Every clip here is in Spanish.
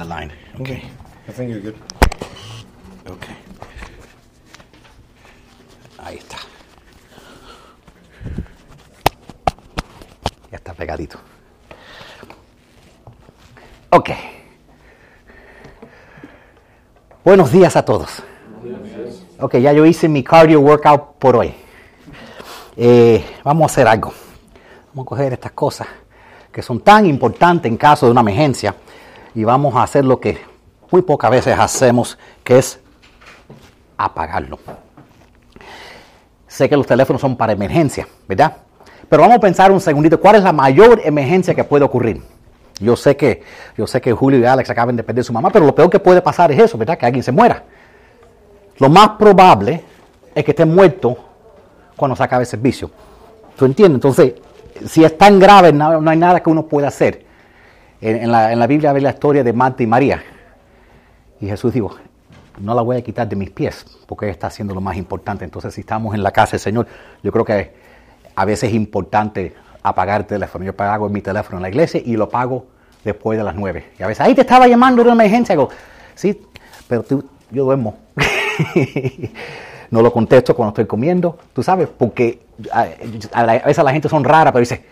the line. Okay. I think you're good. Okay. Ahí está. Ya está pegadito. Ok. Buenos días a todos. Ok, ya yo hice mi cardio workout por hoy. Eh, vamos a hacer algo. Vamos a coger estas cosas que son tan importantes en caso de una emergencia y vamos a hacer lo que muy pocas veces hacemos, que es apagarlo. Sé que los teléfonos son para emergencia, ¿verdad? Pero vamos a pensar un segundito, ¿cuál es la mayor emergencia que puede ocurrir? Yo sé que, yo sé que Julio y Alex acaban de perder a su mamá, pero lo peor que puede pasar es eso, ¿verdad? Que alguien se muera. Lo más probable es que esté muerto cuando se acabe el servicio. ¿Tú entiendes? Entonces, si es tan grave, no, no hay nada que uno pueda hacer. En, la, Biblia ve la historia de Marta y María. Y Jesús dijo, no la voy a quitar de mis pies, porque está haciendo lo más importante. Entonces, si estamos en la casa del Señor, yo creo que a veces es importante apagar el teléfono. Yo apago mi teléfono en la iglesia y lo apago después de las nueve. Y a veces, ahí te estaba llamando de una emergencia. Digo, sí, pero tú, yo duermo. no lo contesto cuando estoy comiendo, tú sabes, porque a veces la gente son raras, pero dice,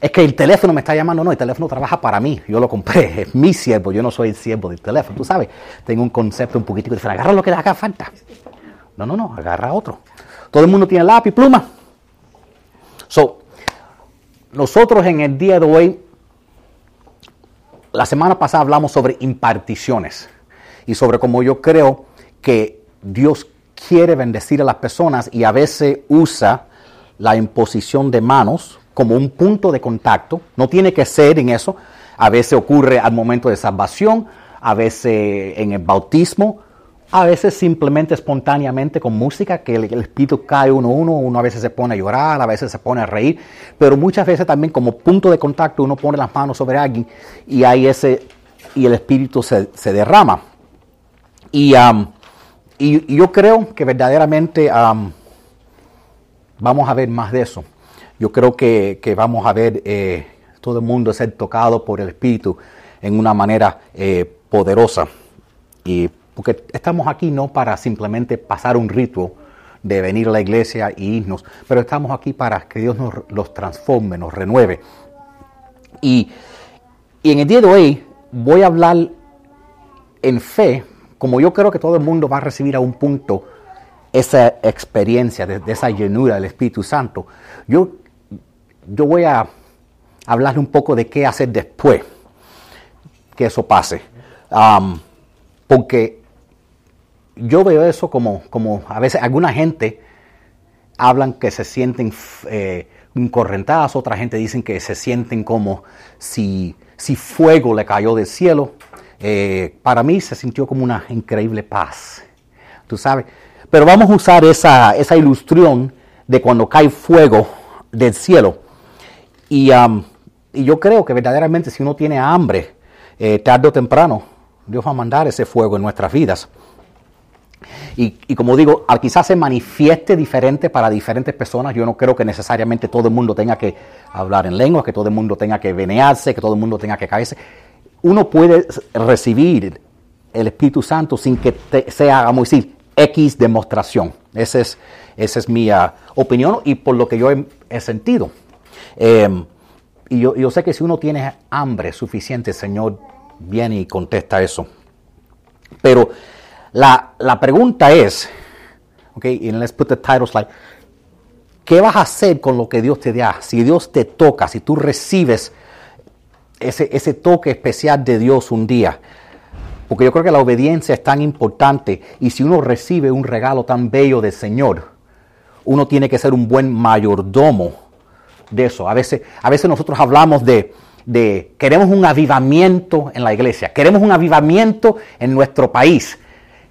es que el teléfono me está llamando. No, el teléfono trabaja para mí. Yo lo compré. Es mi siervo. Yo no soy el siervo del teléfono. Tú sabes, tengo un concepto un poquitico diferente. Agarra lo que le haga falta. No, no, no. Agarra otro. Todo el mundo tiene lápiz pluma. So, nosotros en el día de hoy, la semana pasada hablamos sobre imparticiones y sobre cómo yo creo que Dios quiere bendecir a las personas y a veces usa la imposición de manos como un punto de contacto. No tiene que ser en eso. A veces ocurre al momento de salvación, a veces en el bautismo, a veces simplemente espontáneamente con música, que el, espíritu cae uno a uno, uno a veces se pone a llorar, a veces se pone a reír, pero muchas veces también como punto de contacto uno pone las manos sobre alguien y hay ese y el espíritu se, derrama. Y, y, yo creo que verdaderamente vamos a ver más de eso. Yo creo que, vamos a ver eh, todo el mundo ser tocado por el Espíritu en una manera eh, poderosa. Y porque estamos aquí no para simplemente pasar un rito de venir a la iglesia y irnos, pero estamos aquí para que Dios nos los transforme, nos renueve. Y, y en el día de hoy voy a hablar en fe, como yo creo que todo el mundo va a recibir a un punto esa experiencia de, de esa llenura del Espíritu Santo. Yo, yo voy a hablarle un poco de qué hacer después que eso pase. Porque yo veo eso como, como a veces alguna gente hablan que se sienten eh, incorrentadas, otra gente dicen que se sienten como si, si fuego le cayó del cielo. Eh, para mí se sintió como una increíble paz, tú sabes. Pero vamos a usar esa, esa ilusión de cuando cae fuego del cielo. Y, um, yo creo que verdaderamente si uno tiene hambre, eh, tarde o temprano, Dios va a mandar ese fuego en nuestras vidas. Y, como digo, al quizás se manifieste diferente para diferentes personas, yo no creo que necesariamente todo el mundo tenga que hablar en lengua, que todo el mundo tenga que venearse, que todo el mundo tenga que caerse. Uno puede recibir el Espíritu Santo sin que te, sea, vamos a decir, X demostración. Esa es, esa es mi uh, opinión y por lo que yo he sentido. Eh, y yo, sé que si uno tiene hambre suficiente, el Señor viene y contesta eso. Pero la, la pregunta es, ok, and let's put the. ¿Qué vas a hacer con lo que Dios te da? Si Dios te toca, si tú recibes ese, ese toque especial de Dios un día. Porque yo creo que la obediencia es tan importante y si uno recibe un regalo tan bello del Señor, uno tiene que ser un buen mayordomo de eso. A veces, a veces nosotros hablamos de, queremos un avivamiento en la iglesia, queremos un avivamiento en nuestro país,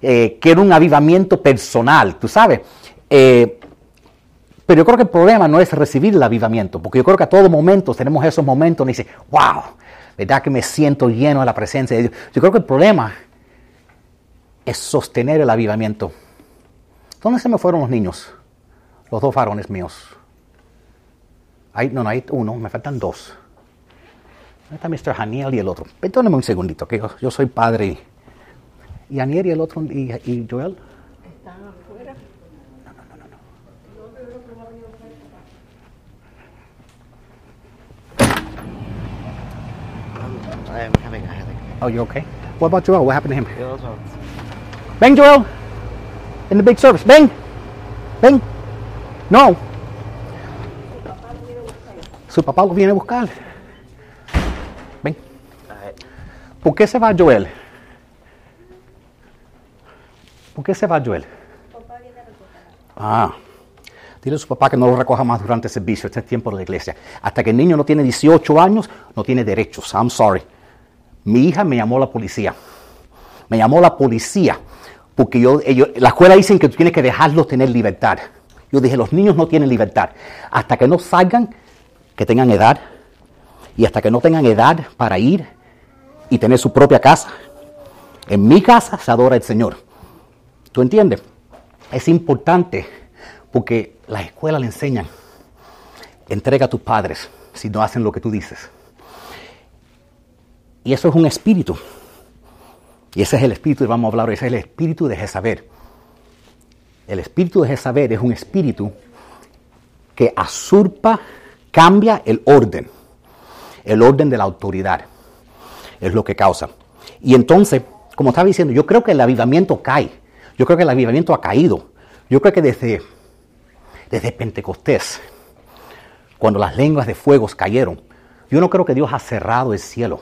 eh, quiero un avivamiento personal, tú sabes. Eh, pero yo creo que el problema no es recibir el avivamiento, porque yo creo que a todo momento tenemos esos momentos y dice, wow, ¿verdad que me siento lleno de la presencia de Dios? Yo creo que el problema es sostener el avivamiento. ¿Dónde se me fueron los niños? Los dos varones míos. Hay, no, no, hay uno, me faltan dos. ¿Dónde está Mr. Haniel y el otro? Perdóneme un segundito, que yo, yo soy padre. y- ¿Y Haniel y el otro? ¿Y, y Joel? I'm having a headache. Oh, you okay? What about Joel? What happened to him? Also Ven, Joel. In the big service. Ven. Ven. No. Su papá lo viene a buscar. Ven. ¿Por qué se va Joel? ¿Por qué se va Joel? Ah. Dile a su papá que no lo recoja más durante el servicio. Este es tiempo de la iglesia. Hasta que el niño no tiene 18 años, no tiene derechos. I'm sorry. Mi hija me llamó a la policía. Me llamó la policía porque yo, ellos, la escuela dicen que tú tienes que dejarlos tener libertad. Yo dije, los niños no tienen libertad. Hasta que no salgan, que tengan edad, y hasta que no tengan edad para ir y tener su propia casa. En mi casa se adora el Señor. ¿Tú entiendes? Es importante porque las escuelas le enseñan, entrega a tus padres si no hacen lo que tú dices. Y eso es un espíritu. Y ese es el espíritu que vamos a hablar ese es el espíritu de Jezabel. El espíritu de Jezabel es un espíritu que asurpa, cambia el orden, el orden de la autoridad. Es lo que causa. Y entonces, como estaba diciendo, yo creo que el avivamiento cae. Yo creo que el avivamiento ha caído. Yo creo que desde, desde Pentecostés, cuando las lenguas de fuegos cayeron, yo no creo que Dios ha cerrado el cielo.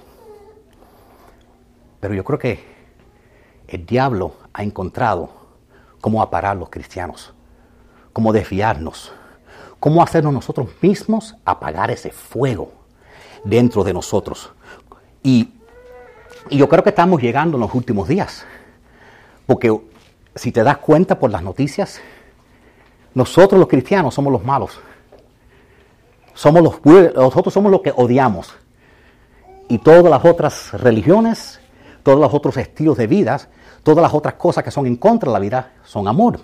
Pero yo creo que el diablo ha encontrado cómo aparar los cristianos, cómo desviarnos, cómo hacernos nosotros mismos apagar ese fuego dentro de nosotros. Y, y yo creo que estamos llegando en los últimos días, porque si te das cuenta por las noticias, nosotros los cristianos somos los malos. Somos los, nosotros somos los que odiamos. Y todas las otras religiones, todos los otros estilos de vida, todas las otras cosas que son en contra de la vida, son amor.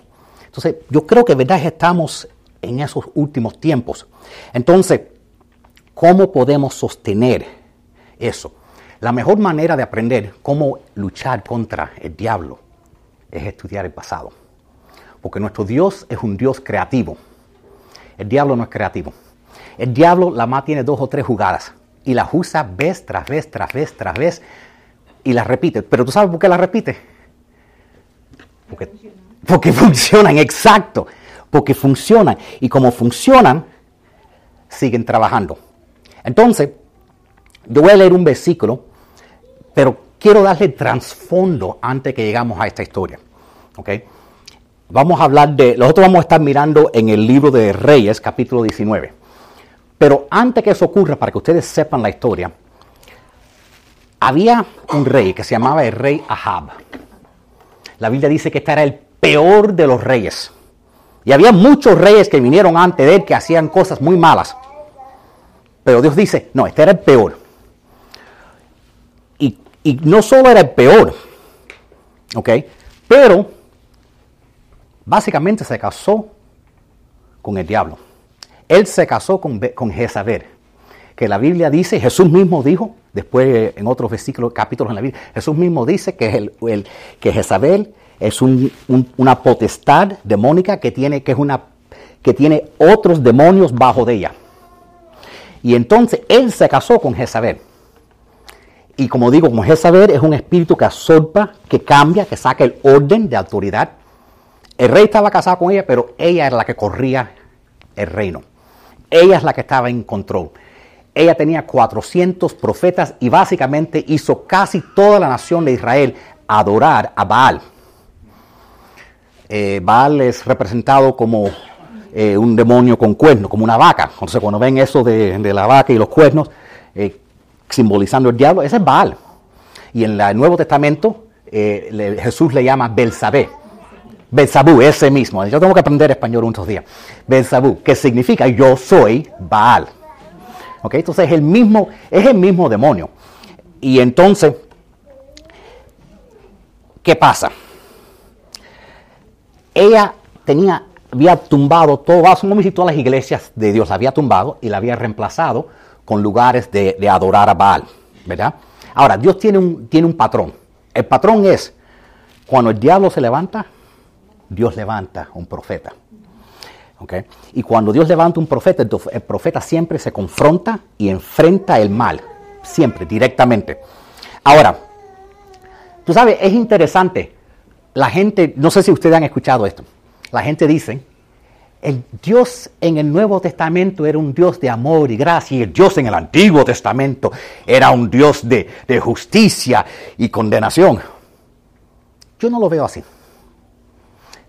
Entonces, yo creo que verdad estamos en esos últimos tiempos. Entonces, ¿cómo podemos sostener eso? La mejor manera de aprender cómo luchar contra el diablo es estudiar el pasado. Porque nuestro Dios es un Dios creativo. El diablo no es creativo. El diablo la más tiene dos o tres jugadas y las usa vez tras vez, tras vez, tras vez y las repite. Pero tú sabes por qué las repite. Porque, porque funcionan, exacto. Porque funcionan. Y como funcionan, siguen trabajando. Entonces, yo voy a leer un versículo, pero quiero darle trasfondo antes que llegamos a esta historia. Vamos a hablar de, nosotros vamos a estar mirando en el libro de Reyes, capítulo 19. Pero antes que eso ocurra, para que ustedes sepan la historia, había un rey que se llamaba el rey Ahab. La Biblia dice que este era el peor de los reyes. Y había muchos reyes que vinieron antes de él que hacían cosas muy malas. Pero Dios dice, no, este era el peor. Y, y no solo era el peor, ¿ok? Pero básicamente se casó con el diablo. Él se casó con, con Jezabel, que la Biblia dice, Jesús mismo dijo, después en otros versículos, capítulos en la Biblia, Jesús mismo dice que, el, que Jezabel es un, un, una potestad demónica que tiene, que, es una, que tiene otros demonios bajo de ella. Y entonces él se casó con Jezabel. Y como digo, como Jezabel es un espíritu que absorba, que cambia, que saca el orden de autoridad. El rey estaba casado con ella, pero ella era la que corría el reino. Ella es la que estaba en control. Ella tenía 400 profetas y básicamente hizo casi toda la nación de Israel adorar a Baal. Eh, Baal es representado como eh, un demonio con cuernos, como una vaca. Entonces cuando ven eso de, la vaca y los cuernos, eh, simbolizando el diablo, ese es Baal. Y en el Nuevo Testamento Jesús le llama Belzabé. Belzabú, ese mismo. Yo tengo que aprender español unos días. Belzabú, que significa yo soy Baal. ¿Ok? Entonces es el mismo, es el mismo demonio. Y entonces, ¿qué pasa? Ella tenía, había tumbado todo, vamos a todas las iglesias de Dios, la había tumbado y la había reemplazado con lugares de, de adorar a Baal. ¿verdad? Ahora, Dios tiene un, tiene un patrón. El patrón es, cuando el diablo se levanta, Dios levanta un profeta. ¿Okay? Y cuando Dios levanta un profeta, el profeta siempre se confronta y enfrenta el mal, siempre, directamente. Ahora, tú sabes, es interesante, la gente, no sé si ustedes han escuchado esto, la gente dice, el Dios en el Nuevo Testamento era un Dios de amor y gracia y el Dios en el Antiguo Testamento era un Dios de, justicia y condenación. Yo no lo veo así.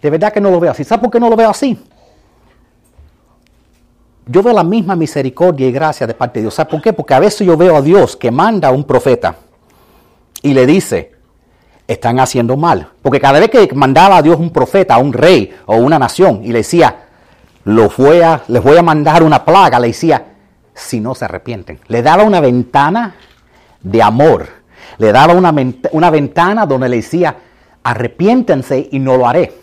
De verdad que no lo veo así. ¿Sabes por qué no lo veo así? yo veo la misma misericordia y gracia de parte de Dios. ¿Sabes por qué? Porque a veces yo veo a Dios que manda a un profeta y le dice, están haciendo mal. Porque cada vez que mandaba a Dios un profeta, a un rey o una nación y le decía, lo voy a, les voy a mandar una plaga, le decía, si no se arrepienten. Le daba una ventana de amor. Le daba una, una ventana donde le decía, arrepiéntense y no lo haré.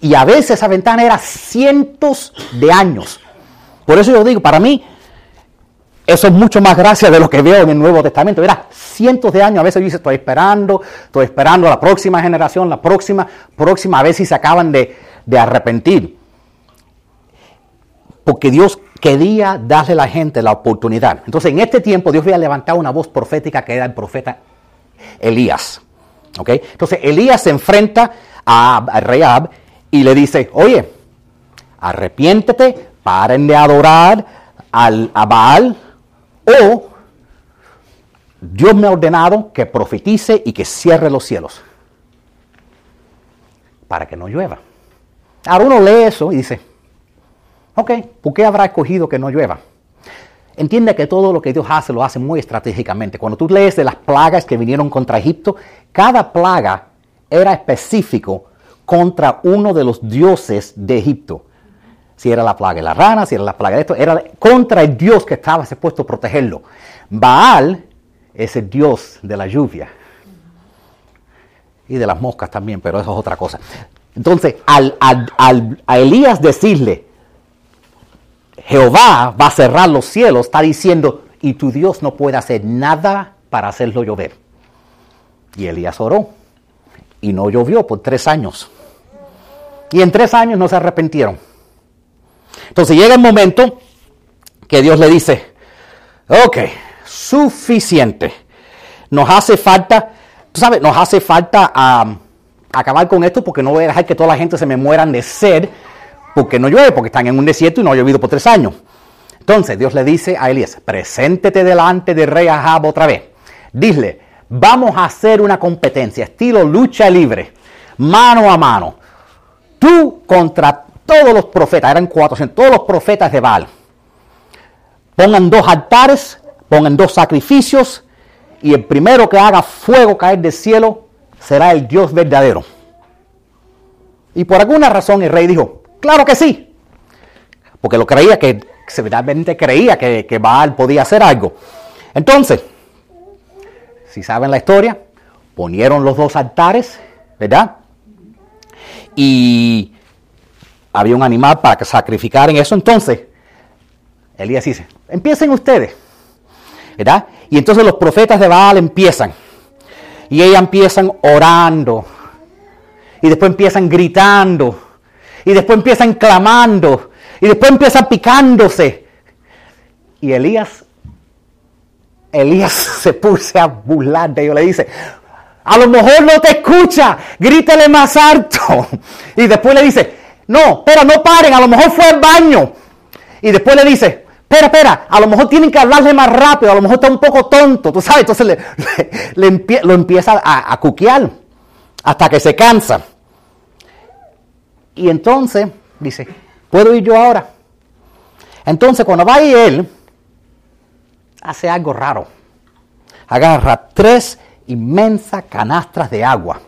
Y a veces esa ventana era cientos de años. Por eso yo digo, para mí, eso es mucho más gracia de lo que veo en el Nuevo Testamento. Era cientos de años, a veces yo dice, estoy esperando, estoy esperando a la próxima generación, la próxima, próxima, a ver si se acaban de, de arrepentir. Porque Dios quería darle a la gente la oportunidad. Entonces, en este tiempo, Dios había levantado una voz profética que era el profeta Elías. ¿Okay? Entonces, Elías se enfrenta a, rey y le dice, oye, arrepiéntete, paren de adorar a Baal o Dios me ha ordenado que profetice y que cierre los cielos para que no llueva. Ahora uno lee eso y dice, ok, ¿por qué habrá escogido que no llueva? Entiende que todo lo que Dios hace lo hace muy estratégicamente. Cuando tú lees de las plagas que vinieron contra Egipto, cada plaga era específico contra uno de los dioses de Egipto si era la plaga de la rana, si era la plaga de esto, era contra el Dios que estaba supuesto a protegerlo. Baal es el Dios de la lluvia y de las moscas también, pero eso es otra cosa. Entonces, al, a Elías decirle, Jehová va a cerrar los cielos, está diciendo, y tu Dios no puede hacer nada para hacerlo llover. Y Elías oró, y no llovió por tres años. Y en tres años no se arrepintieron. Entonces llega el momento que Dios le dice, ok, suficiente. Nos hace falta, tú sabes, nos hace falta acabar con esto porque no voy a dejar que toda la gente se me mueran de sed porque no llueve, porque están en un desierto y no ha llovido por tres años. Entonces Dios le dice a Elías, preséntete delante del rey Ahab otra vez. Dile, vamos a hacer una competencia, estilo lucha libre, mano a mano. Tú contra todos los profetas, eran 400, todos los profetas de Baal. Pongan dos altares, pongan dos sacrificios, y el primero que haga fuego caer del cielo será el Dios verdadero. Y por alguna razón el rey dijo, claro que sí, porque lo creía que, severamente creía que, que Baal podía hacer algo. Entonces, si saben la historia, ponieron los dos altares, ¿verdad? Y había un animal para sacrificar en eso. Entonces, Elías dice, empiecen ustedes. ¿Verdad? Y entonces los profetas de Baal empiezan. Y ellas empiezan orando. Y después empiezan gritando. Y después empiezan clamando. Y después empiezan picándose. Y Elías, Elías se puso a burlar de ellos. Le dice, a lo mejor no te escucha, grítale más alto. Y después le dice, no, espera, no paren, a lo mejor fue al baño. Y después le dice, espera, espera, a lo mejor tienen que hablarle más rápido, a lo mejor está un poco tonto, tú sabes, entonces le, lo empieza a, a cuquear hasta que se cansa. Y entonces dice, ¿puedo ir yo ahora? Entonces cuando va y él, hace algo raro. Agarra tres inmensas canastras de agua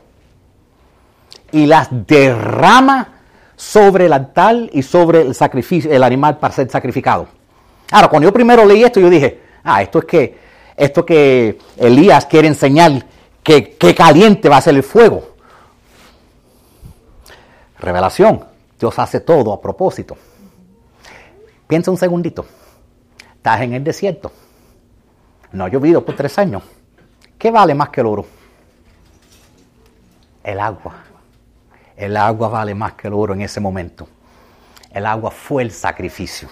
y las derrama sobre el altar y sobre el sacrificio, el animal para ser sacrificado. Ahora, cuando yo primero leí esto, yo dije, ah, esto es que, esto que Elías quiere enseñar que, que caliente va a ser el fuego. Revelación. Dios hace todo a propósito. Piensa un segundito. Estás en el desierto. No ha llovido por tres años. ¿Qué vale más que el oro? El agua. El agua vale más que el oro en ese momento. El agua fue el sacrificio.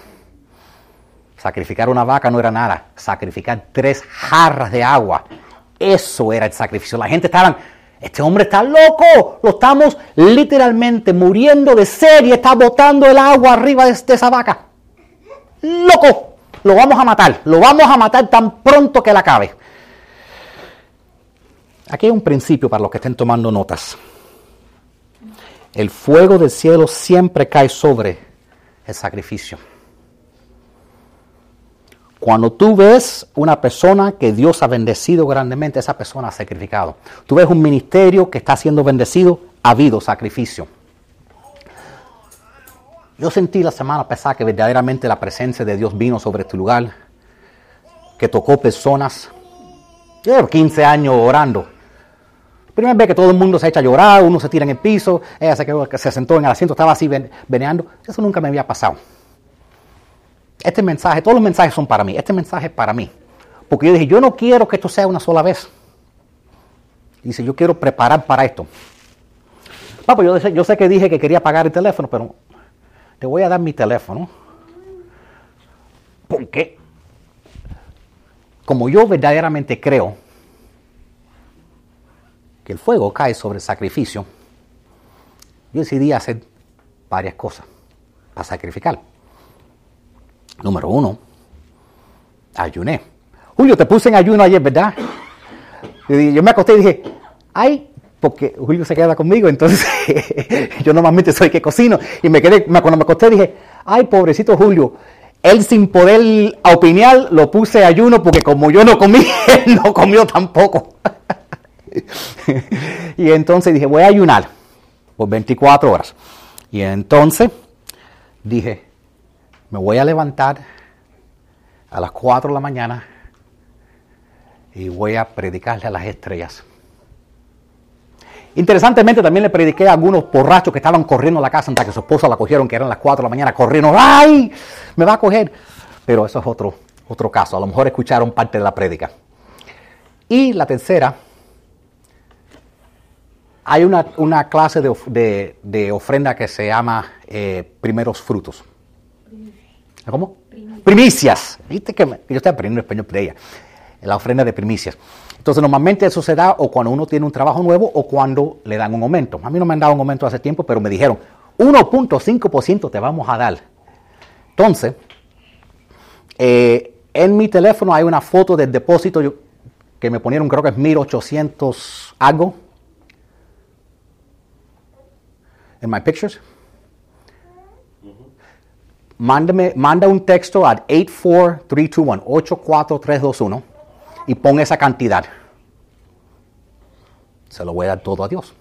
Sacrificar una vaca no era nada. Sacrificar tres jarras de agua. Eso era el sacrificio. La gente estaba, este hombre está loco. Lo estamos literalmente muriendo de sed y está botando el agua arriba de, esa vaca. Loco. Lo vamos a matar. Lo vamos a matar tan pronto que la acabe. Aquí hay un principio para los que estén tomando notas. El fuego del cielo siempre cae sobre el sacrificio. Cuando tú ves una persona que Dios ha bendecido grandemente, esa persona ha sacrificado. Tú ves un ministerio que está siendo bendecido, ha habido sacrificio. Yo sentí la semana pasada que verdaderamente la presencia de Dios vino sobre este lugar, que tocó personas. Llevo 15 años orando. Primera vez que todo el mundo se echa a llorar, uno se tira en el piso, ella se, quedó, se sentó en el asiento, estaba así veneando. Eso nunca me había pasado. Este mensaje, todos los mensajes son para mí. Este mensaje es para mí. Porque yo dije, yo no quiero que esto sea una sola vez. Dice, yo quiero preparar para esto. Papo, yo, yo sé que dije que quería pagar el teléfono, pero te voy a dar mi teléfono. Porque, como yo verdaderamente creo que el fuego cae sobre el sacrificio, yo decidí hacer varias cosas para sacrificar. Número uno, ayuné. Julio, te puse en ayuno ayer, ¿verdad? Yo me acosté y dije, ay, porque Julio se queda conmigo, entonces yo normalmente soy que cocino. Y me quedé, cuando me acosté dije, ay, pobrecito Julio, él sin poder opinar lo puse ayuno porque como yo no comí, él no comió tampoco. y entonces dije, voy a ayunar por 24 horas. Y entonces dije, me voy a levantar a las 4 de la mañana y voy a predicarle a las estrellas. Interesantemente también le prediqué a algunos borrachos que estaban corriendo a la casa hasta que su esposa la cogieron, que eran las 4 de la mañana, corriendo, ¡ay! Me va a coger. Pero eso es otro, otro caso. A lo mejor escucharon parte de la prédica. Y la tercera, hay una, clase de, ofrenda que se llama eh, primeros frutos. ¿Cómo? Primicias. Viste que yo estoy aprendiendo español de ella. La ofrenda de primicias. Entonces, normalmente eso se da o cuando uno tiene un trabajo nuevo o cuando le dan un aumento. A mí no me han dado un aumento hace tiempo, pero me dijeron 1.5% te vamos a dar. Entonces, eh, en mi teléfono hay una foto del depósito que me ponieron, creo que es 1800 algo. En my pictures mándame, manda un texto al 84321, 84321 y pon esa cantidad. Se lo voy a dar todo a Dios.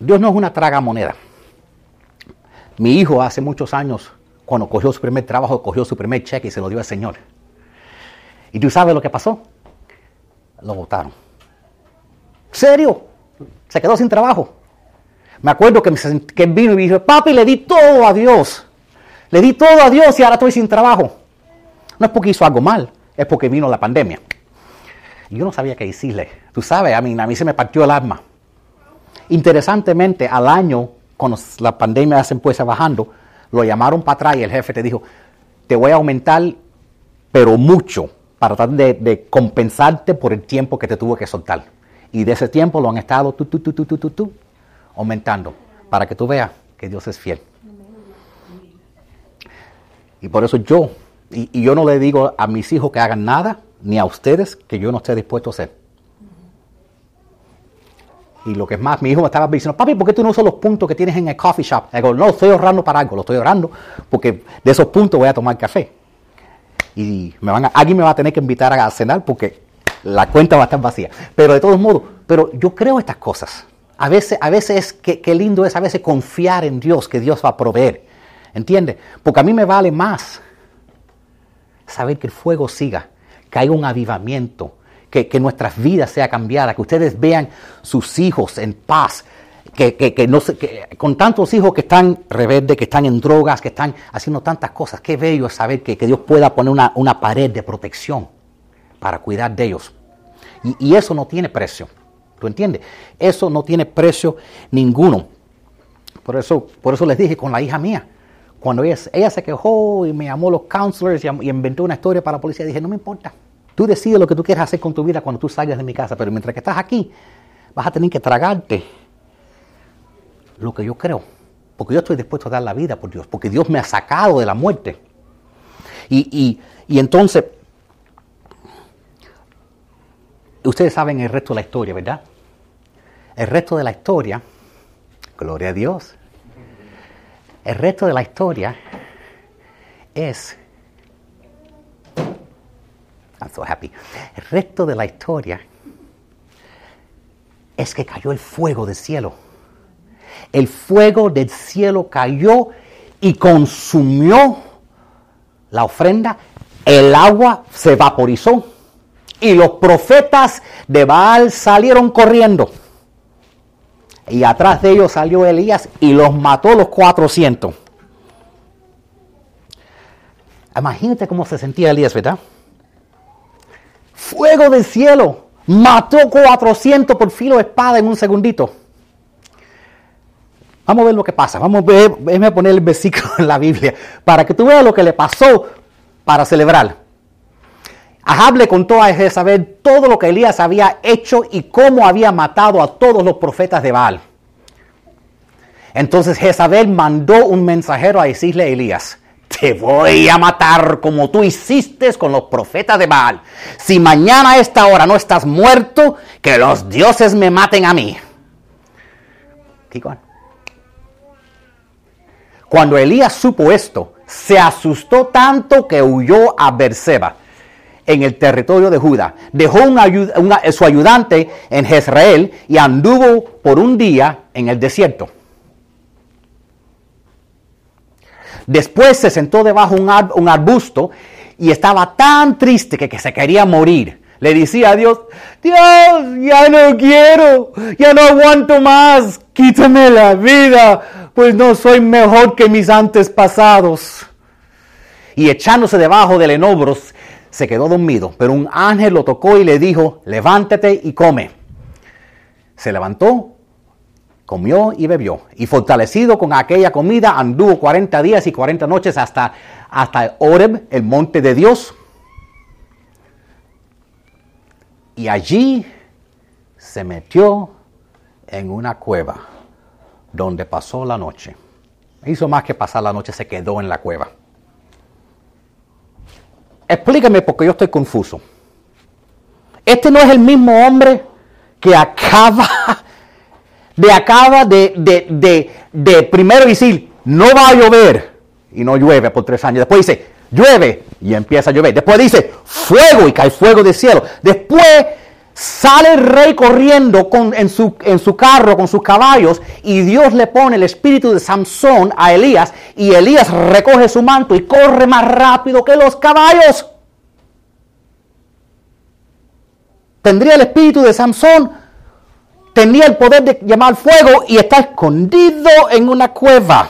Dios no es una traga moneda. Mi hijo hace muchos años, cuando cogió su primer trabajo, cogió su primer cheque y se lo dio al Señor. ¿Y tú sabes lo que pasó? Lo votaron. ¿Serio? Se quedó sin trabajo. Me acuerdo que, vino y me dijo, papi, le di todo a Dios. Le di todo a Dios y ahora estoy sin trabajo. No es porque hizo algo mal, es porque vino la pandemia. Y yo no sabía qué decirle. Tú sabes, a mí, a mí se me partió el alma. Interesantemente, al año, cuando la pandemia se empieza bajando, lo llamaron para atrás y el jefe te dijo, te voy a aumentar, pero mucho, para tratar de, compensarte por el tiempo que te tuvo que soltar. Y de ese tiempo lo han estado tú, tú, tú, tú, tú, tú, aumentando para que tú veas que Dios es fiel. Y por eso yo, y, yo no le digo a mis hijos que hagan nada, ni a ustedes que yo no esté dispuesto a hacer. Y lo que es más, mi hijo me estaba diciendo, papi, ¿por qué tú no usas los puntos que tienes en el coffee shop? Digo, no, estoy ahorrando para algo, lo estoy ahorrando porque de esos puntos voy a tomar café. Y me van a, alguien me va a tener que invitar a cenar porque la cuenta va a estar vacía. Pero de todos modos, pero yo creo estas cosas. A veces, a veces qué, lindo es a veces confiar en Dios, que Dios va a proveer. ¿Entiendes? Porque a mí me vale más saber que el fuego siga, que haya un avivamiento, que, nuestras vidas sean cambiadas, que ustedes vean sus hijos en paz, que, no con tantos hijos que están rebeldes, que están en drogas, que están haciendo tantas cosas, qué bello es saber que, Dios pueda poner una, una pared de protección para cuidar de ellos. Y, eso no tiene precio. ¿Tú entiendes? Eso no tiene precio ninguno. Por eso, por eso les dije con la hija mía. Cuando ella, ella se quejó y me llamó los counselors y, y inventó una historia para la policía, dije, no me importa. Tú decides lo que tú quieras hacer con tu vida cuando tú salgas de mi casa, pero mientras que estás aquí, vas a tener que tragarte lo que yo creo. Porque yo estoy dispuesto a dar la vida por Dios, porque Dios me ha sacado de la muerte. Y, entonces, ustedes saben el resto de la historia, ¿verdad? El resto de la historia, gloria a Dios, el resto de la historia es I'm so happy. El resto de la historia es que cayó el fuego del cielo. El fuego del cielo cayó y consumió la ofrenda. El agua se vaporizó y los profetas de Baal salieron corriendo. Y atrás de ellos salió Elías y los mató los 400. Imagínate cómo se sentía Elías, ¿verdad? Fuego del cielo. Mató 400 por filo de espada en un segundito. Vamos a ver lo que pasa. Vamos a ver, déjame poner el versículo en la Biblia para que tú veas lo que le pasó para celebrar. Ahab le contó a Jezabel todo lo que Elías había hecho y cómo había matado a todos los profetas de Baal. Entonces Jezabel mandó un mensajero a decirle a Elías, te voy a matar como tú hiciste con los profetas de Baal. Si mañana a esta hora no estás muerto, que los dioses me maten a mí. Cuando Elías supo esto, se asustó tanto que huyó a Berseba, en el territorio de Judá. Dejó su ayudante en Jezreel y anduvo por un día en el desierto. Después se sentó debajo de un, arbusto y estaba tan triste que, que se quería morir. Le decía a Dios, Dios, ya no quiero, ya no aguanto más, quítame la vida, pues no soy mejor que mis antepasados. Y echándose debajo del enobro, se quedó dormido, pero un ángel lo tocó y le dijo, levántate y come. Se levantó, comió y bebió. Y fortalecido con aquella comida, anduvo 40 días y 40 noches hasta, hasta Oreb, el monte de Dios. Y allí se metió en una cueva donde pasó la noche. Hizo más que pasar la noche, se quedó en la cueva. Explícame porque yo estoy confuso. Este no es el mismo hombre que acaba de acaba de, de, de, primero decir, no va a llover, y no llueve por tres años. Después dice, llueve, y empieza a llover. Después dice, fuego, y cae fuego del cielo. Después sale el rey corriendo con, en, su, en su carro con sus caballos, y Dios le pone el espíritu de Samson a Elías, y Elías recoge su manto y corre más rápido que los caballos. Tendría el espíritu de Samson tenía el poder de llamar fuego y está escondido en una cueva.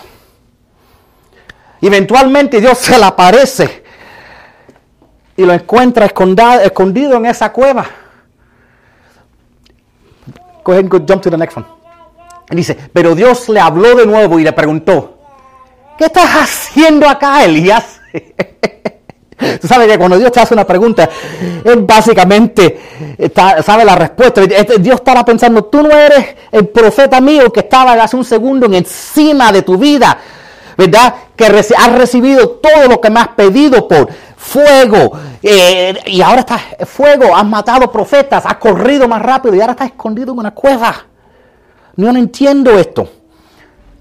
Eventualmente Dios se le aparece y lo encuentra escondido en esa cueva. Go ahead and jump to the next one. dice, pero Dios le habló de nuevo y le preguntó, ¿qué estás haciendo acá, Elías? Tú sabes que cuando Dios te hace una pregunta, Él básicamente sabe la respuesta. Este, Dios estará pensando, tú no eres el profeta mío que estaba hace un segundo en encima de tu vida, ¿verdad? Que has recibido todo lo que me has pedido por fuego. Eh, y ahora estás fuego, has matado profetas, has corrido más rápido y ahora estás escondido en una cueva. Yo no entiendo esto.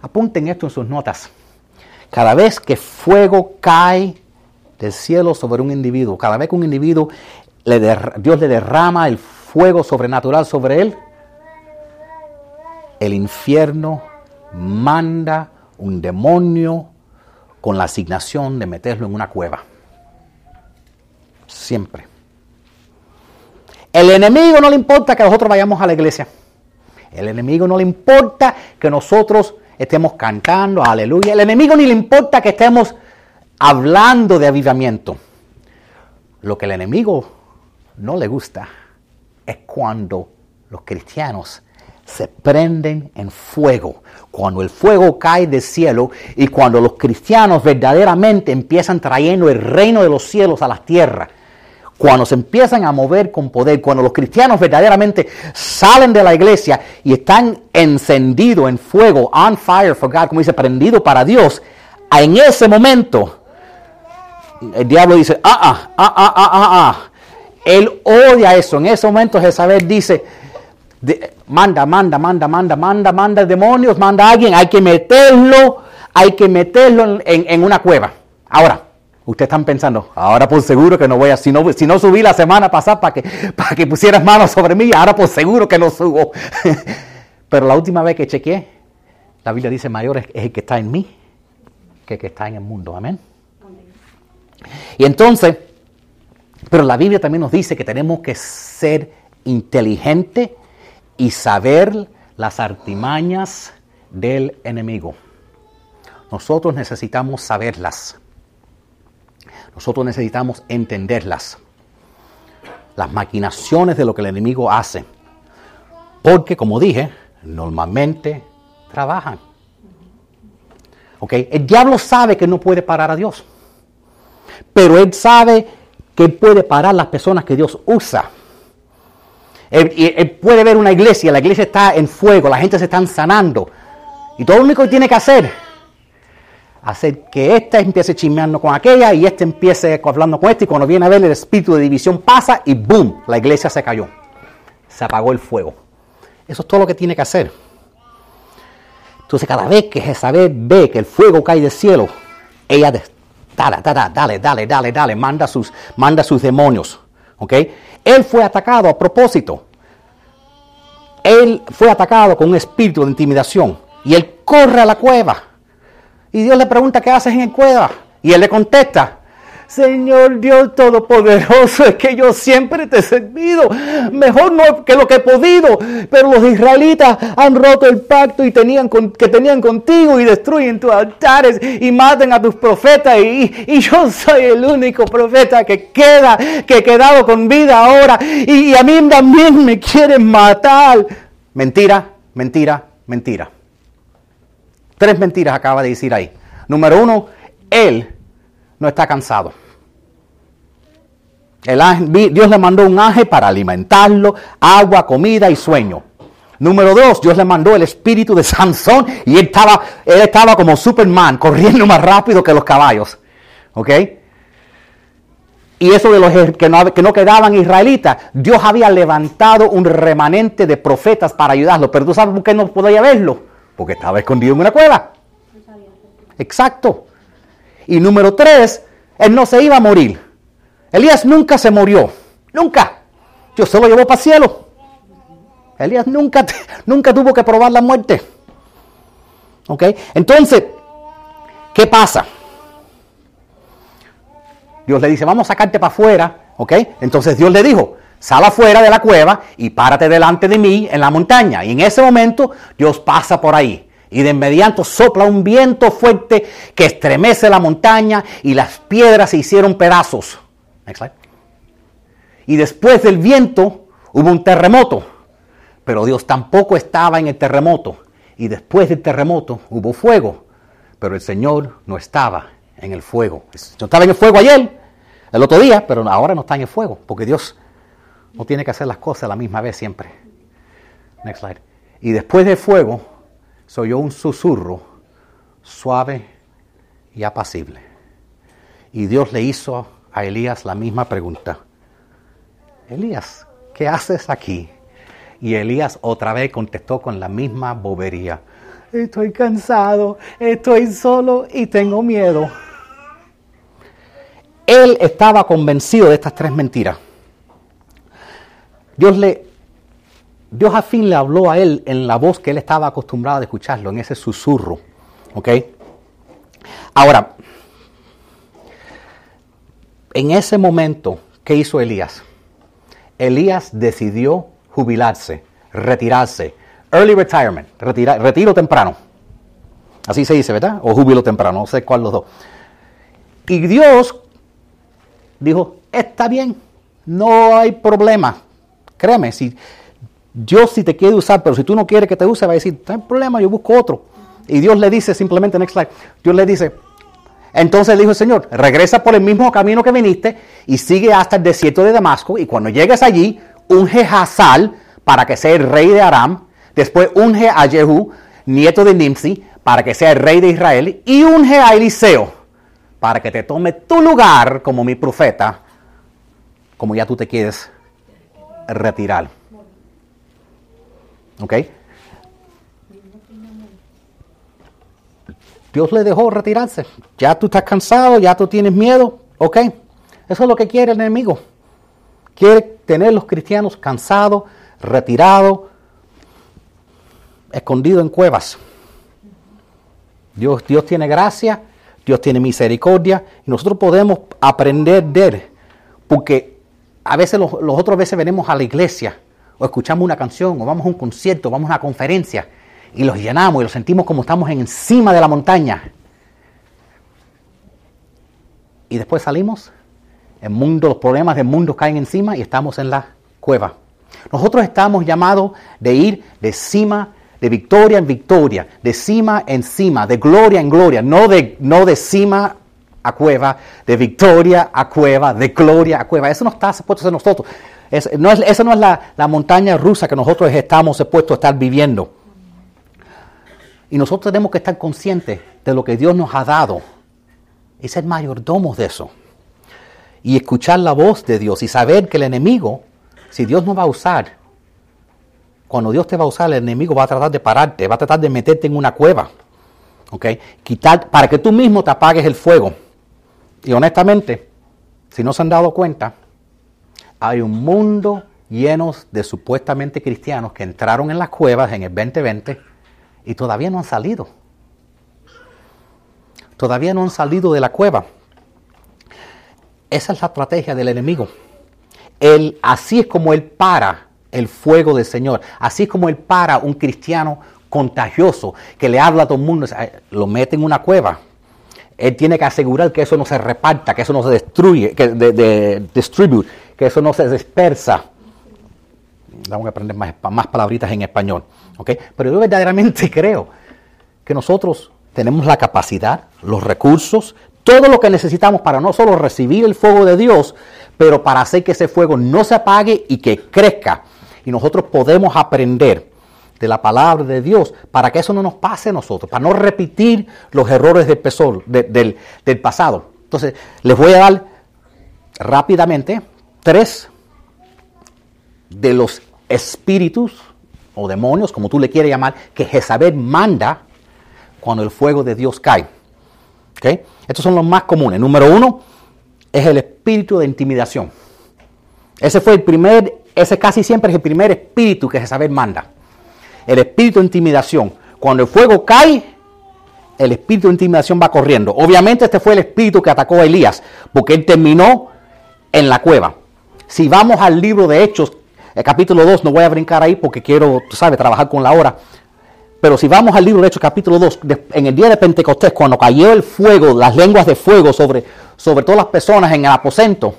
Apunten esto en sus notas. Cada vez que fuego cae del cielo sobre un individuo. Cada vez que un individuo, Dios le derrama el fuego sobrenatural sobre él, el infierno manda un demonio con la asignación de meterlo en una cueva. Siempre. El enemigo no le importa que nosotros vayamos a la iglesia. El enemigo no le importa que nosotros estemos cantando, aleluya. El enemigo ni le importa que estemos hablando de avivamiento. Lo que el enemigo no le gusta es cuando los cristianos se prenden en fuego, cuando el fuego cae del cielo y cuando los cristianos verdaderamente empiezan trayendo el reino de los cielos a la tierra, cuando se empiezan a mover con poder, cuando los cristianos verdaderamente salen de la iglesia y están encendidos en fuego, on fire for God, como dice, prendido para Dios, en ese momento el diablo dice, ah, ah, ah, ah, ah, ah, ah. Él odia eso. En ese momento Jezabel dice, manda, manda, manda, manda, manda, manda demonios, manda a alguien, hay que meterlo, hay que meterlo en, una cueva. Ahora, ustedes están pensando, ahora por seguro que no voy a, si no, si no subí la semana pasada para que, para que pusieras manos sobre mí, ahora por seguro que no subo. Pero la última vez que chequeé, la Biblia dice, mayor es el que está en mí que el que está en el mundo. Amén. Y entonces, pero la Biblia también nos dice que tenemos que ser inteligentes y saber las artimañas del enemigo. Nosotros necesitamos saberlas. Nosotros necesitamos entenderlas. Las maquinaciones de lo que el enemigo hace. Porque, como dije, normalmente trabajan. ¿Ok? El diablo sabe que no puede parar a Dios. Pero él sabe que puede parar las personas que Dios usa. Él, puede ver una iglesia, la iglesia está en fuego, la gente se está sanando. Y todo lo único que tiene que hacer, hacer que ésta empiece chismeando con aquella y este empiece hablando con este y cuando viene a ver el espíritu de división pasa y ¡boom! La iglesia se cayó. Se apagó el fuego. Eso es todo lo que tiene que hacer. Entonces cada vez que Jezabel ve que el fuego cae del cielo, ella dale, dale, dale, dale, dale, manda sus, manda sus demonios. Él fue atacado a propósito. Él fue atacado con un espíritu de intimidación. Y él corre a la cueva. Y Dios le pregunta, ¿qué haces en la cueva? Y él le contesta, Señor Dios Todopoderoso, es que yo siempre te he servido, mejor no que lo que he podido, pero los israelitas han roto el pacto y tenían que tenían contigo y destruyen tus altares y maten a tus profetas y, y, yo soy el único profeta que queda, que he quedado con vida ahora y, y a mí también me quieren matar. Mentira, mentira, mentira. Tres mentiras acaba de decir ahí. Número uno, él no está cansado. Dios le mandó un ángel para alimentarlo, agua, comida y sueño. Número dos, Dios le mandó el espíritu de Sansón y él estaba, él estaba como Superman, corriendo más rápido que los caballos. ¿Ok? Y eso de los que no, que no quedaban israelitas, Dios había levantado un remanente de profetas para ayudarlo. Pero tú sabes por qué no podía verlo. Porque estaba escondido en una cueva. Exacto. Y número tres, él no se iba a morir. Elías nunca se murió. Nunca. Dios se lo llevó para el cielo. Elías nunca, nunca tuvo que probar la muerte. ¿Ok? Entonces, ¿qué pasa? Dios le dice, vamos a sacarte para afuera. ¿Ok? Entonces Dios le dijo, sal afuera de la cueva y párate delante de mí en la montaña. Y en ese momento Dios pasa por ahí. Y de inmediato sopla un viento fuerte que estremece la montaña y las piedras se hicieron pedazos. Y después del viento hubo un terremoto. Pero Dios tampoco estaba en el terremoto. Y después del terremoto hubo fuego. Pero el Señor no estaba en el fuego. Yo estaba en el fuego ayer, el otro día, pero ahora no está en el fuego. Porque Dios no tiene que hacer las cosas la misma vez siempre. Next slide. Y después del fuego se oyó un susurro suave y apacible. Y Dios le hizo a Elías la misma pregunta. Elías, ¿qué haces aquí? Y Elías otra vez contestó con la misma bobería. Estoy cansado, estoy solo y tengo miedo. Él estaba convencido de estas tres mentiras. Dios le Dios al fin le habló a él en la voz que él estaba acostumbrado a escucharlo, en ese susurro. ¿Ok? Ahora, en ese momento, ¿qué hizo Elías? Elías decidió jubilarse, retirarse. Early retirement, retiro temprano. Así se dice, ¿verdad? O júbilo temprano, no sé cuál los dos. Y Dios dijo, está bien, no hay problema. Créeme, si Dios si te quiere usar, pero si tú no quieres que te use, va a decir, no hay problema, yo busco otro. Y Dios le dice simplemente, next slide, Dios le dice, entonces dijo el Señor, regresa por el mismo camino que viniste y sigue hasta el desierto de Damasco y cuando llegues allí, unge a Hazal para que sea el rey de Aram, después unge a Jehu, nieto de Nimsi, para que sea el rey de Israel y unge a Eliseo para que te tome tu lugar como mi profeta, como ya tú te quieres retirar. ¿Ok? Dios le dejó retirarse. Ya tú estás cansado, ya tú tienes miedo. ¿Ok? Eso es lo que quiere el enemigo. Quiere tener los cristianos cansados, retirados, escondidos en cuevas. Dios, Dios tiene gracia, Dios tiene misericordia y nosotros podemos aprender de Él. Porque a veces los, los otros veces venimos a la iglesia o escuchamos una canción o vamos a un concierto, vamos a una conferencia y los llenamos y los sentimos como estamos encima de la montaña. Y después salimos, el mundo, los problemas del mundo caen encima y estamos en la cueva. Nosotros estamos llamados de ir de cima, de victoria en victoria, de cima en cima, de gloria en gloria, no de, no de cima a cueva, de victoria a cueva, de gloria a cueva. Eso no está supuesto a nosotros. No es, esa no es la, la, montaña rusa que nosotros estamos supuestos a estar viviendo. Y nosotros tenemos que estar conscientes de lo que Dios nos ha dado y ser mayordomos de eso. Y escuchar la voz de Dios y saber que el enemigo, si Dios no va a usar, cuando Dios te va a usar, el enemigo va a tratar de pararte, va a tratar de meterte en una cueva. ¿Ok? Quitar, para que tú mismo te apagues el fuego. Y honestamente, si no se han dado cuenta, hay un mundo lleno de supuestamente cristianos que entraron en las cuevas en el 2020 y todavía no han salido. Todavía no han salido de la cueva. Esa es la estrategia del enemigo. Él, así es como él para el fuego del Señor. Así es como él para un cristiano contagioso que le habla a todo el mundo, lo mete en una cueva. Él tiene que asegurar que eso no se reparta, que eso no se destruye, que de, distribute, que eso no se dispersa. Vamos a aprender más, más palabritas en español. Pero yo verdaderamente creo que nosotros tenemos la capacidad, los recursos, todo lo que necesitamos para no solo recibir el fuego de Dios, pero para hacer que ese fuego no se apague y que crezca. Y nosotros podemos aprender de la palabra de Dios para que eso no nos pase a nosotros, para no repetir los errores del, pasado. Entonces, les voy a dar rápidamente tres de los espíritus o demonios, como tú le quieres llamar, que Jezabel manda cuando el fuego de Dios cae. ¿Okay? Estos son los más comunes. Número uno es el espíritu de intimidación. Ese fue el primer, ese casi siempre es el primer espíritu que Jezabel manda. El espíritu de intimidación. Cuando el fuego cae, el espíritu de intimidación va corriendo. Obviamente este fue el espíritu que atacó a Elías, porque él terminó en la cueva. Si vamos al libro de Hechos, el capítulo 2, no voy a brincar ahí porque quiero, tú sabes, trabajar con la hora. Pero si vamos al libro de Hechos, capítulo 2, en el día de Pentecostés, cuando cayó el fuego, las lenguas de fuego sobre, sobre todas las personas en el aposento,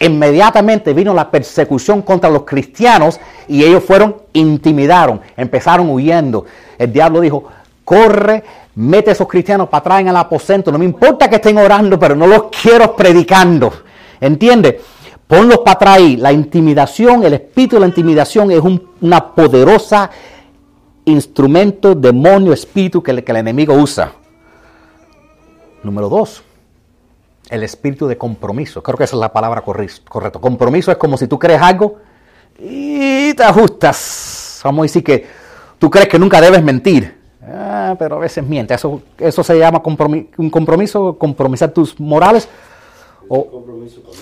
inmediatamente vino la persecución contra los cristianos y ellos fueron, intimidaron, empezaron huyendo. El diablo dijo, corre, mete a esos cristianos para atrás en el aposento, no me importa que estén orando, pero no los quiero predicando. ¿Entiendes? Ponlos para atrás La intimidación, el espíritu de la intimidación es una poderosa instrumento, demonio, espíritu que, el enemigo usa. Número dos, el espíritu de compromiso. Creo que esa es la palabra correcta. Compromiso es como si tú crees algo y te ajustas. Vamos a decir que tú crees que nunca debes mentir. Ah, pero a veces miente. Eso, eso se llama un compromiso, compromisar tus morales. O, compromiso con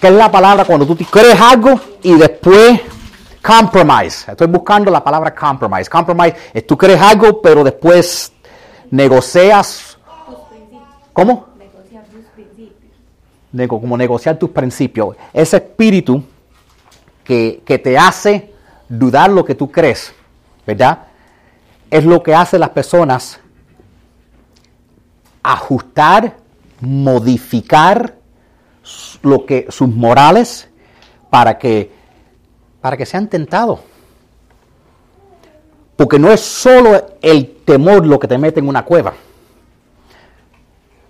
¿Qué es la palabra cuando tú crees algo y después compromise? Estoy buscando la palabra compromise. Compromise es tú crees algo, pero después negocias. ¿Cómo? Negociar tus principios. como negociar tus principios. Ese espíritu que, que te hace dudar lo que tú crees, ¿verdad? Es lo que hace las personas ajustar, modificar lo que, sus morales para que, para que sean tentados. Porque no es solo el temor lo que te mete en una cueva.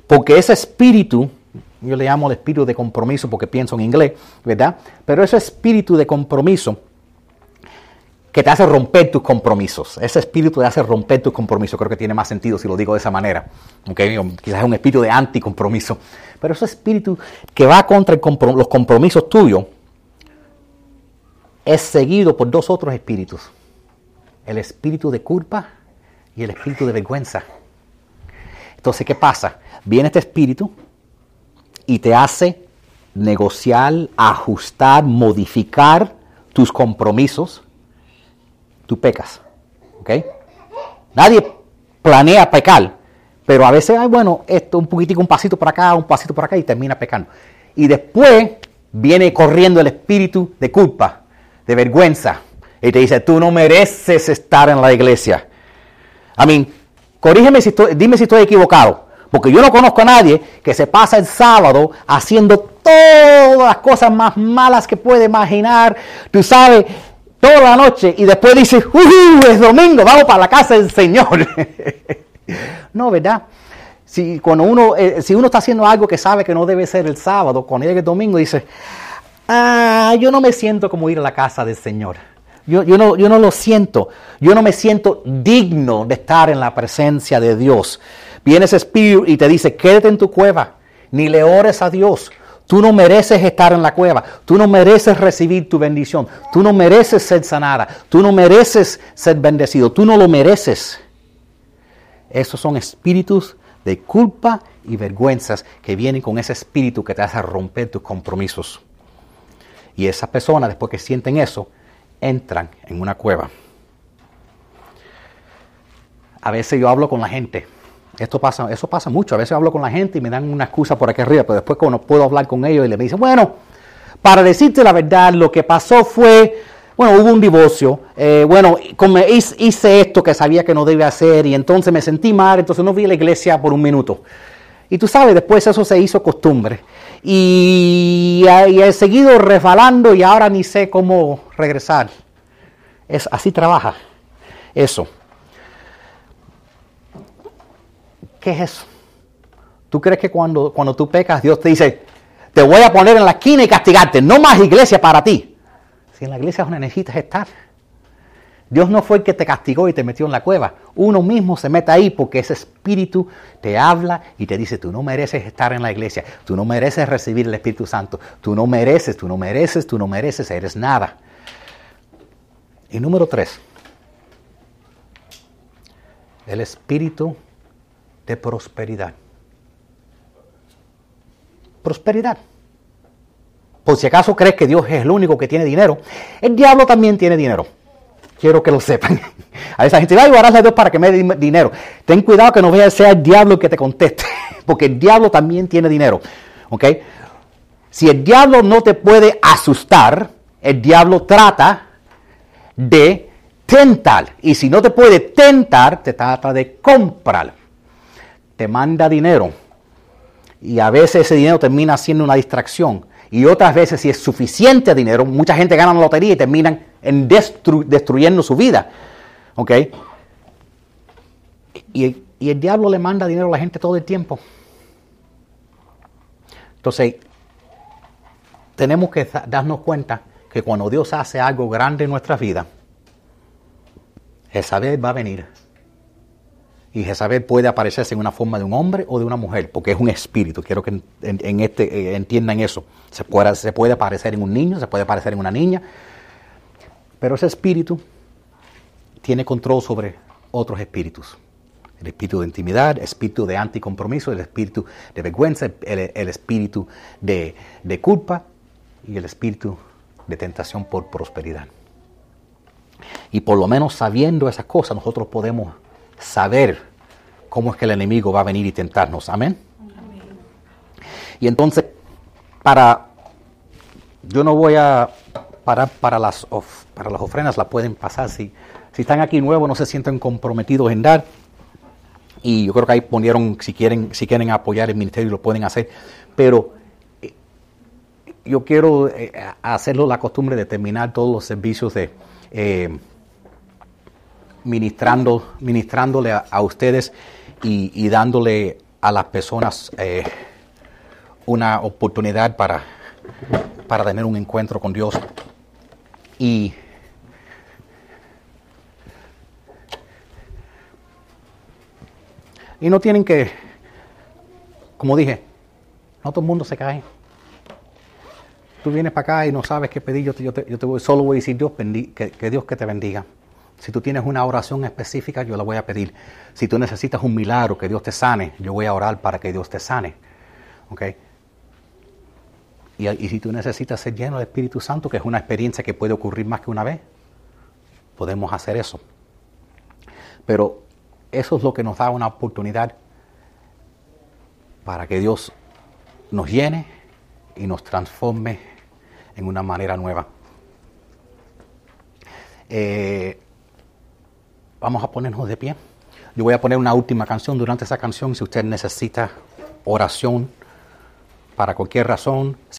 Porque ese espíritu, yo le llamo el espíritu de compromiso porque pienso en inglés, ¿verdad? Pero ese espíritu de compromiso que te hace romper tus compromisos. Ese espíritu te hace romper tus compromisos. Creo que tiene más sentido si lo digo de esa manera. ¿Okay? Quizás es un espíritu de anticompromiso. Pero ese espíritu que va contra los compromisos tuyos es seguido por dos otros espíritus. El espíritu de culpa y el espíritu de vergüenza. Entonces, ¿qué pasa? Viene este espíritu y te hace negociar, ajustar, modificar tus compromisos tú pecas. ¿Ok? Nadie planea pecar, pero a veces, ay, bueno, esto, un poquitico, un pasito por acá, un pasito por acá y termina pecando. Y después viene corriendo el espíritu de culpa, de vergüenza, y te dice, tú no mereces estar en la iglesia. A mí, corrígeme si estoy, dime si estoy equivocado, porque yo no conozco a nadie que se pasa el sábado haciendo todas las cosas más malas que puede imaginar. Tú sabes, toda la noche y después dice, ¡Uh, es domingo, vamos para la casa del Señor. no, ¿verdad? Si, cuando uno, eh, si uno está haciendo algo que sabe que no debe ser el sábado, cuando llega el domingo dice, ah, yo no me siento como ir a la casa del Señor. Yo, no, no lo siento. Yo no me siento digno de estar en la presencia de Dios. Viene ese espíritu y te dice, quédate en tu cueva, ni le ores a Dios. Tú no mereces estar en la cueva. Tú no mereces recibir tu bendición. Tú no mereces ser sanada. Tú no mereces ser bendecido. Tú no lo mereces. Esos son espíritus de culpa y vergüenzas que vienen con ese espíritu que te hace romper tus compromisos. Y esas personas, después que sienten eso, entran en una cueva. A veces yo hablo con la gente esto pasa, eso pasa mucho. A veces hablo con la gente y me dan una excusa por aquí arriba, pero después cuando puedo hablar con ellos y les dicen, bueno, para decirte la verdad, lo que pasó fue, bueno, hubo un divorcio, eh, bueno, como hice esto que sabía que no debía hacer y entonces me sentí mal, entonces no vi a la iglesia por un minuto. Y tú sabes, después eso se hizo costumbre. Y, he seguido resbalando y ahora ni sé cómo regresar. Es, así trabaja eso. ¿Qué es eso? ¿Tú crees que cuando, cuando tú pecas, Dios te dice, te voy a poner en la esquina y castigarte, no más iglesia para ti? Si en la iglesia es donde necesitas estar. Dios no fue el que te castigó y te metió en la cueva. Uno mismo se mete ahí porque ese espíritu te habla y te dice, tú no mereces estar en la iglesia, tú no mereces recibir el Espíritu Santo, tú no mereces, tú no mereces, tú no mereces, eres nada. Y número tres, el espíritu de prosperidad. Prosperidad. Por si acaso crees que Dios es el único que tiene dinero, el diablo también tiene dinero. Quiero que lo sepan. A esa gente, ay, orarle a Dios para que me dé dinero. Ten cuidado que no vaya a el diablo el que te conteste, porque el diablo también tiene dinero. ¿Ok? Si el diablo no te puede asustar, el diablo trata de tentar. Y si no te puede tentar, te trata de comprar te manda dinero y a veces ese dinero termina siendo una distracción. Y otras veces, si es suficiente dinero, mucha gente gana la lotería y terminan en destruyendo su vida. ¿Ok? Y, el diablo le manda dinero a la gente todo el tiempo. Entonces, tenemos que darnos cuenta que cuando Dios hace algo grande en nuestra vida, vez va a venir y Jezabel puede aparecerse en una forma de un hombre o de una mujer, porque es un espíritu. Quiero que en, este, eh, entiendan eso. Se puede, se puede aparecer en un niño, se puede aparecer en una niña, pero ese espíritu tiene control sobre otros espíritus. El espíritu de intimidad, el espíritu de anticompromiso, el espíritu de vergüenza, el, espíritu de, de culpa y el espíritu de tentación por prosperidad. Y por lo menos sabiendo esas cosas, nosotros podemos saber cómo es que el enemigo va a venir y tentarnos. Amén. Y entonces, para, yo no voy a parar para las, para las ofrendas, las pueden pasar. Si, si están aquí nuevos, no se sienten comprometidos en dar. Y yo creo que ahí ponieron, si quieren, si quieren apoyar el ministerio, lo pueden hacer. Pero eh, yo quiero eh, hacerlo la costumbre de terminar todos los servicios de eh, ministrando, ministrándole a, ustedes y, dándole a las personas eh, una oportunidad para, para tener un encuentro con Dios. Y Y no tienen que, como dije, no todo el mundo se cae. Tú vienes para acá y no sabes qué pedir, yo te, yo te, voy, solo voy a decir Dios, que, que Dios que te bendiga. Si tú tienes una oración específica, yo la voy a pedir. Si tú necesitas un milagro, que Dios te sane, yo voy a orar para que Dios te sane. ¿Ok? Y, y, si tú necesitas ser lleno del Espíritu Santo, que es una experiencia que puede ocurrir más que una vez, podemos hacer eso. Pero eso es lo que nos da una oportunidad para que Dios nos llene y nos transforme en una manera nueva. Eh, vamos a ponernos de pie. Yo voy a poner una última canción. Durante esa canción, si usted necesita oración para cualquier razón,